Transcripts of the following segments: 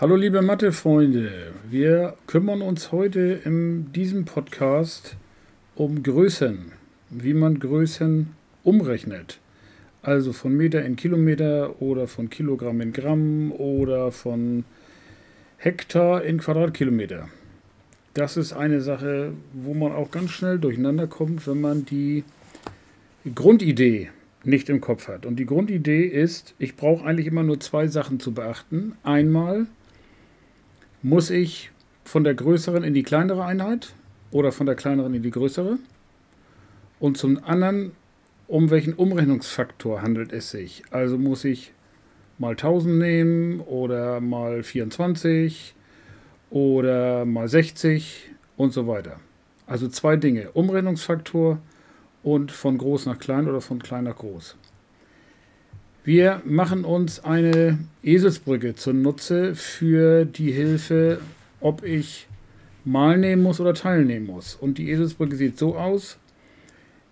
Hallo liebe Mathe-Freunde, wir kümmern uns heute in diesem Podcast um Größen, wie man Größen umrechnet. Also von Meter in Kilometer oder von Kilogramm in Gramm oder von Hektar in Quadratkilometer. Das ist eine Sache, wo man auch ganz schnell durcheinander kommt, wenn man die Grundidee nicht im Kopf hat. Und die Grundidee ist, ich brauche eigentlich immer nur zwei Sachen zu beachten. Einmal muss ich von der größeren in die kleinere Einheit oder von der kleineren in die größere? Und zum anderen, um welchen Umrechnungsfaktor handelt es sich? Also muss ich mal 1000 nehmen oder mal 24 oder mal 60 und so weiter. Also zwei Dinge, Umrechnungsfaktor und von groß nach klein oder von klein nach groß. Wir machen uns eine Eselsbrücke zunutze für die Hilfe, ob ich mal nehmen muss oder teilnehmen muss. Und die Eselsbrücke sieht so aus.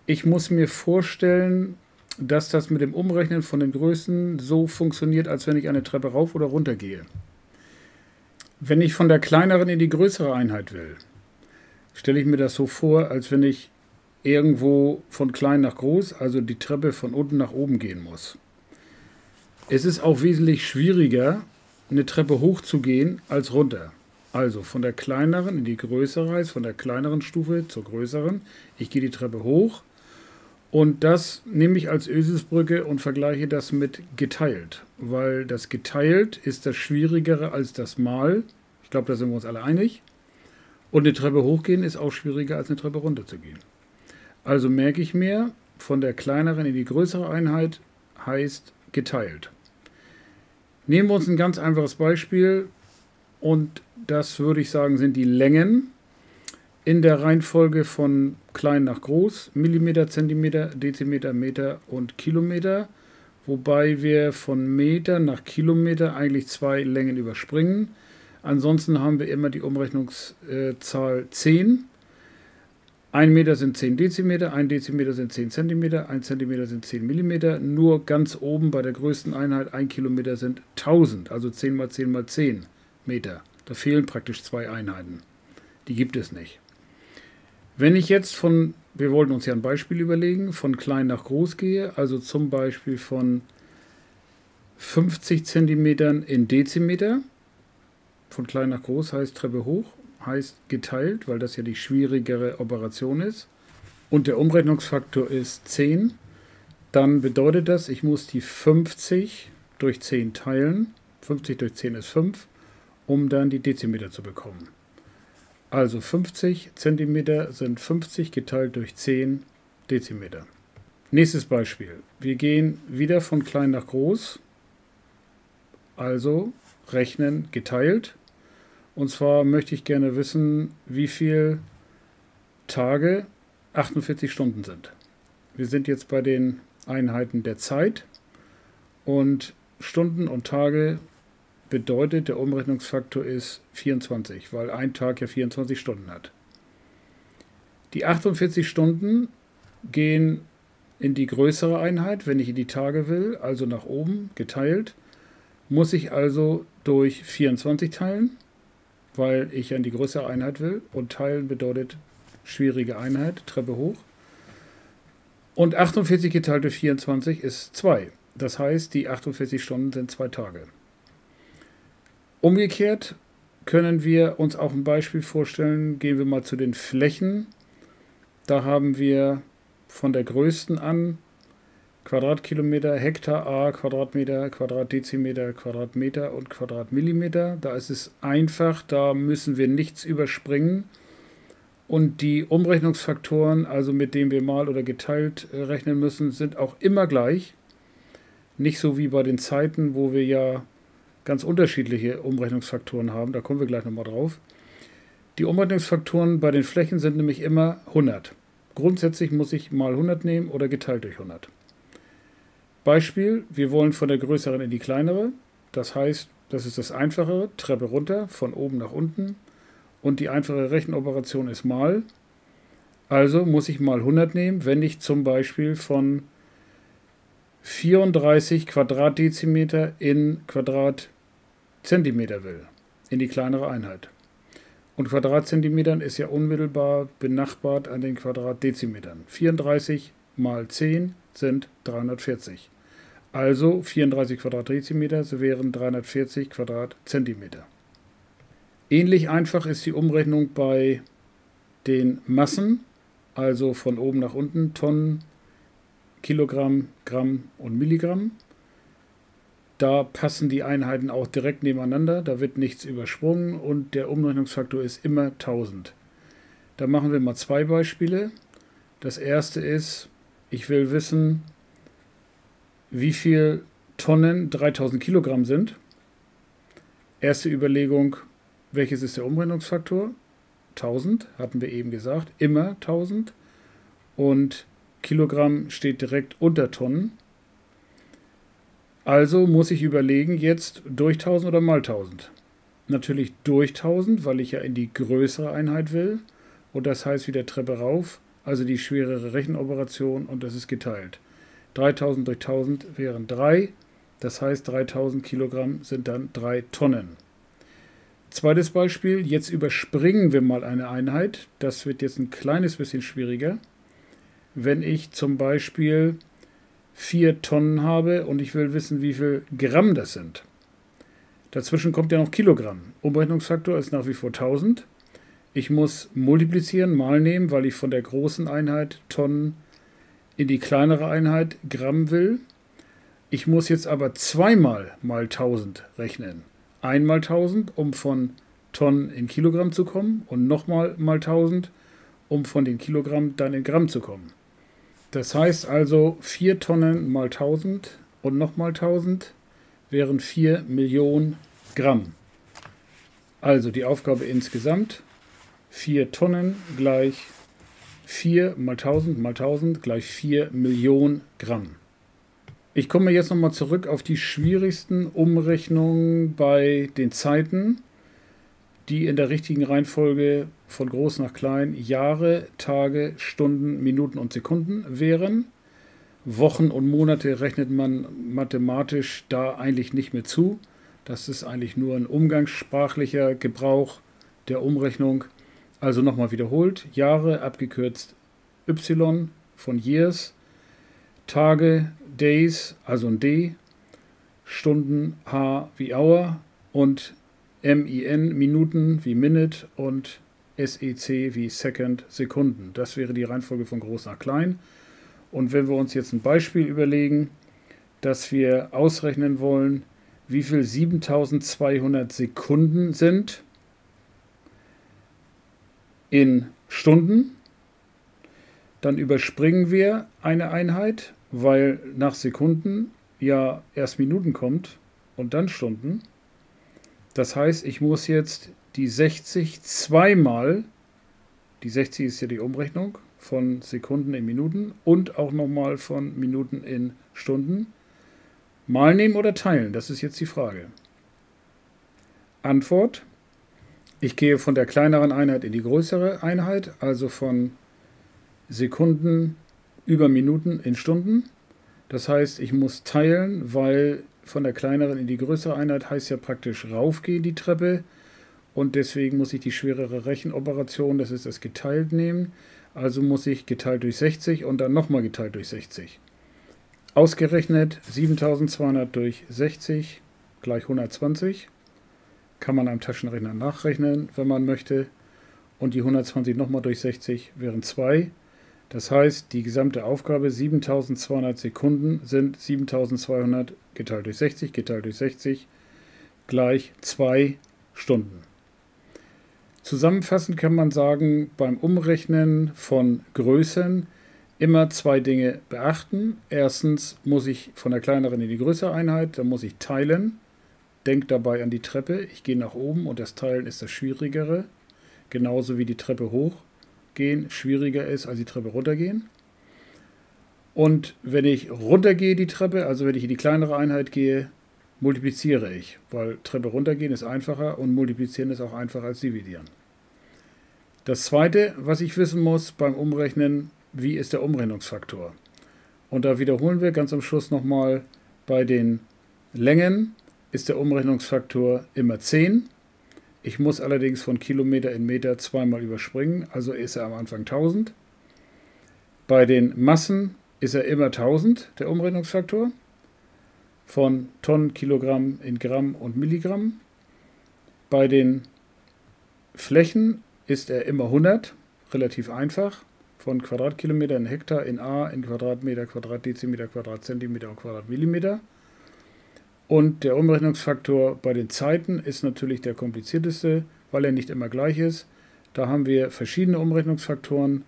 Ich muss mir vorstellen, dass das mit dem Umrechnen von den Größen so funktioniert, als wenn ich eine Treppe rauf oder runter gehe. Wenn ich von der kleineren in die größere Einheit will, stelle ich mir das so vor, als wenn ich irgendwo von klein nach groß, also die Treppe von unten nach oben gehen muss. Es ist auch wesentlich schwieriger, eine Treppe hochzugehen als runter. Also von der kleineren in die größere heißt, von der kleineren Stufe zur größeren. Ich gehe die Treppe hoch und das nehme ich als Öselsbrücke und vergleiche das mit geteilt, weil das geteilt ist das Schwierigere als das Mal. Ich glaube, da sind wir uns alle einig. Und eine Treppe hochgehen ist auch schwieriger als eine Treppe runter zu gehen. Also merke ich mir, von der kleineren in die größere Einheit heißt geteilt. Nehmen wir uns ein ganz einfaches Beispiel und das würde ich sagen sind die Längen in der Reihenfolge von klein nach groß, Millimeter, Zentimeter, Dezimeter, Meter und Kilometer, wobei wir von Meter nach Kilometer eigentlich zwei Längen überspringen. Ansonsten haben wir immer die Umrechnungszahl 10 ein Meter sind 10 Dezimeter, ein Dezimeter sind 10 Zentimeter, ein Zentimeter sind 10 Millimeter. Nur ganz oben bei der größten Einheit, ein Kilometer sind 1000, also 10 mal 10 mal 10 Meter. Da fehlen praktisch zwei Einheiten. Die gibt es nicht. Wenn ich jetzt von, wir wollten uns ja ein Beispiel überlegen, von klein nach groß gehe, also zum Beispiel von 50 Zentimetern in Dezimeter, von klein nach groß heißt Treppe hoch, heißt geteilt, weil das ja die schwierigere Operation ist. Und der Umrechnungsfaktor ist 10. Dann bedeutet das, ich muss die 50 durch 10 teilen. 50 durch 10 ist 5, um dann die Dezimeter zu bekommen. Also 50 cm sind 50 geteilt durch 10 Dezimeter. Nächstes Beispiel. Wir gehen wieder von klein nach groß. Also rechnen geteilt. Und zwar möchte ich gerne wissen, wie viele Tage 48 Stunden sind. Wir sind jetzt bei den Einheiten der Zeit und Stunden und Tage bedeutet, der Umrechnungsfaktor ist 24, weil ein Tag ja 24 Stunden hat. Die 48 Stunden gehen in die größere Einheit, wenn ich in die Tage will, also nach oben geteilt, muss ich also durch 24 teilen weil ich an die größere Einheit will. Und teilen bedeutet schwierige Einheit, Treppe hoch. Und 48 geteilt durch 24 ist 2. Das heißt, die 48 Stunden sind zwei Tage. Umgekehrt können wir uns auch ein Beispiel vorstellen. Gehen wir mal zu den Flächen. Da haben wir von der größten an Quadratkilometer, Hektar A, Quadratmeter, Quadratdezimeter, Quadratmeter und Quadratmillimeter. Da ist es einfach, da müssen wir nichts überspringen. Und die Umrechnungsfaktoren, also mit denen wir mal oder geteilt äh, rechnen müssen, sind auch immer gleich. Nicht so wie bei den Zeiten, wo wir ja ganz unterschiedliche Umrechnungsfaktoren haben. Da kommen wir gleich nochmal drauf. Die Umrechnungsfaktoren bei den Flächen sind nämlich immer 100. Grundsätzlich muss ich mal 100 nehmen oder geteilt durch 100. Beispiel, wir wollen von der größeren in die kleinere. Das heißt, das ist das einfachere, Treppe runter, von oben nach unten. Und die einfache Rechenoperation ist mal. Also muss ich mal 100 nehmen, wenn ich zum Beispiel von 34 Quadratdezimeter in Quadratmeter Zentimeter will, in die kleinere Einheit. Und Quadratzentimetern ist ja unmittelbar benachbart an den Quadratdezimetern. 34 mal 10 sind 340. Also 34 Quadratdezimeter wären 340 Quadratzentimeter. Ähnlich einfach ist die Umrechnung bei den Massen, also von oben nach unten Tonnen, Kilogramm, Gramm und Milligramm. Da passen die Einheiten auch direkt nebeneinander, da wird nichts übersprungen und der Umrechnungsfaktor ist immer 1000. Da machen wir mal zwei Beispiele. Das erste ist, ich will wissen, wie viel Tonnen 3000 Kilogramm sind. Erste Überlegung, welches ist der Umrechnungsfaktor? 1000, hatten wir eben gesagt, immer 1000. Und Kilogramm steht direkt unter Tonnen. Also muss ich überlegen, jetzt durch 1000 oder mal 1000. Natürlich durch 1000, weil ich ja in die größere Einheit will. Und das heißt wieder Treppe rauf, also die schwerere Rechenoperation und das ist geteilt. 3000 durch 1000 wären 3. Das heißt, 3000 Kilogramm sind dann 3 Tonnen. Zweites Beispiel, jetzt überspringen wir mal eine Einheit. Das wird jetzt ein kleines bisschen schwieriger. Wenn ich zum Beispiel 4 Tonnen habe und ich will wissen, wie viel Gramm das sind. Dazwischen kommt ja noch Kilogramm. Umrechnungsfaktor ist nach wie vor 1000. Ich muss multiplizieren, mal nehmen, weil ich von der großen Einheit Tonnen in die kleinere Einheit Gramm will. Ich muss jetzt aber zweimal mal 1000 rechnen. Einmal 1000, um von Tonnen in Kilogramm zu kommen und nochmal mal 1000, um von den Kilogramm dann in Gramm zu kommen. Das heißt also 4 Tonnen mal 1000 und nochmal 1000 wären 4 Millionen Gramm. Also die Aufgabe insgesamt 4 Tonnen gleich 4 mal 1000 mal 1000 gleich 4 Millionen Gramm. Ich komme jetzt nochmal zurück auf die schwierigsten Umrechnungen bei den Zeiten die in der richtigen Reihenfolge von groß nach klein Jahre, Tage, Stunden, Minuten und Sekunden wären. Wochen und Monate rechnet man mathematisch da eigentlich nicht mehr zu. Das ist eigentlich nur ein umgangssprachlicher Gebrauch der Umrechnung. Also nochmal wiederholt. Jahre abgekürzt Y von Years. Tage, Days, also ein D. Stunden H wie Hour und MIN Minuten wie Minute und SEC wie Second Sekunden. Das wäre die Reihenfolge von groß nach klein. Und wenn wir uns jetzt ein Beispiel überlegen, dass wir ausrechnen wollen, wie viel 7200 Sekunden sind in Stunden, dann überspringen wir eine Einheit, weil nach Sekunden ja erst Minuten kommt und dann Stunden. Das heißt, ich muss jetzt die 60 zweimal, die 60 ist ja die Umrechnung von Sekunden in Minuten und auch nochmal von Minuten in Stunden, mal nehmen oder teilen, das ist jetzt die Frage. Antwort, ich gehe von der kleineren Einheit in die größere Einheit, also von Sekunden über Minuten in Stunden. Das heißt, ich muss teilen, weil von der kleineren in die größere Einheit heißt ja praktisch raufgehen die Treppe. Und deswegen muss ich die schwerere Rechenoperation, das ist das geteilt, nehmen. Also muss ich geteilt durch 60 und dann nochmal geteilt durch 60. Ausgerechnet 7200 durch 60 gleich 120. Kann man am Taschenrechner nachrechnen, wenn man möchte. Und die 120 nochmal durch 60 wären 2. Das heißt, die gesamte Aufgabe 7200 Sekunden sind 7200 geteilt durch 60 geteilt durch 60 gleich 2 Stunden. Zusammenfassend kann man sagen, beim Umrechnen von Größen immer zwei Dinge beachten. Erstens muss ich von der kleineren in die größere Einheit, dann muss ich teilen. Denkt dabei an die Treppe. Ich gehe nach oben und das Teilen ist das Schwierigere. Genauso wie die Treppe hoch gehen schwieriger ist als die Treppe runtergehen. Und wenn ich runtergehe die Treppe, also wenn ich in die kleinere Einheit gehe, multipliziere ich, weil Treppe runtergehen ist einfacher und multiplizieren ist auch einfacher als dividieren. Das zweite, was ich wissen muss beim Umrechnen, wie ist der Umrechnungsfaktor? Und da wiederholen wir ganz am Schluss nochmal bei den Längen ist der Umrechnungsfaktor immer 10. Ich muss allerdings von Kilometer in Meter zweimal überspringen, also ist er am Anfang 1000. Bei den Massen ist er immer 1000, der Umrechnungsfaktor, von Tonnen, Kilogramm in Gramm und Milligramm. Bei den Flächen ist er immer 100, relativ einfach, von Quadratkilometer in Hektar in A in Quadratmeter, Quadratdezimeter, Quadratzentimeter und Quadratmillimeter. Und der Umrechnungsfaktor bei den Zeiten ist natürlich der komplizierteste, weil er nicht immer gleich ist. Da haben wir verschiedene Umrechnungsfaktoren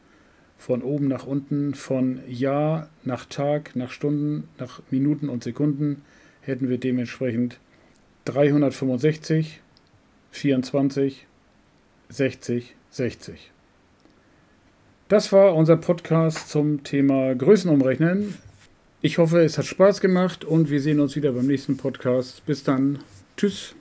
von oben nach unten, von Jahr nach Tag, nach Stunden, nach Minuten und Sekunden hätten wir dementsprechend 365, 24, 60, 60. Das war unser Podcast zum Thema Größenumrechnen. Ich hoffe, es hat Spaß gemacht und wir sehen uns wieder beim nächsten Podcast. Bis dann. Tschüss.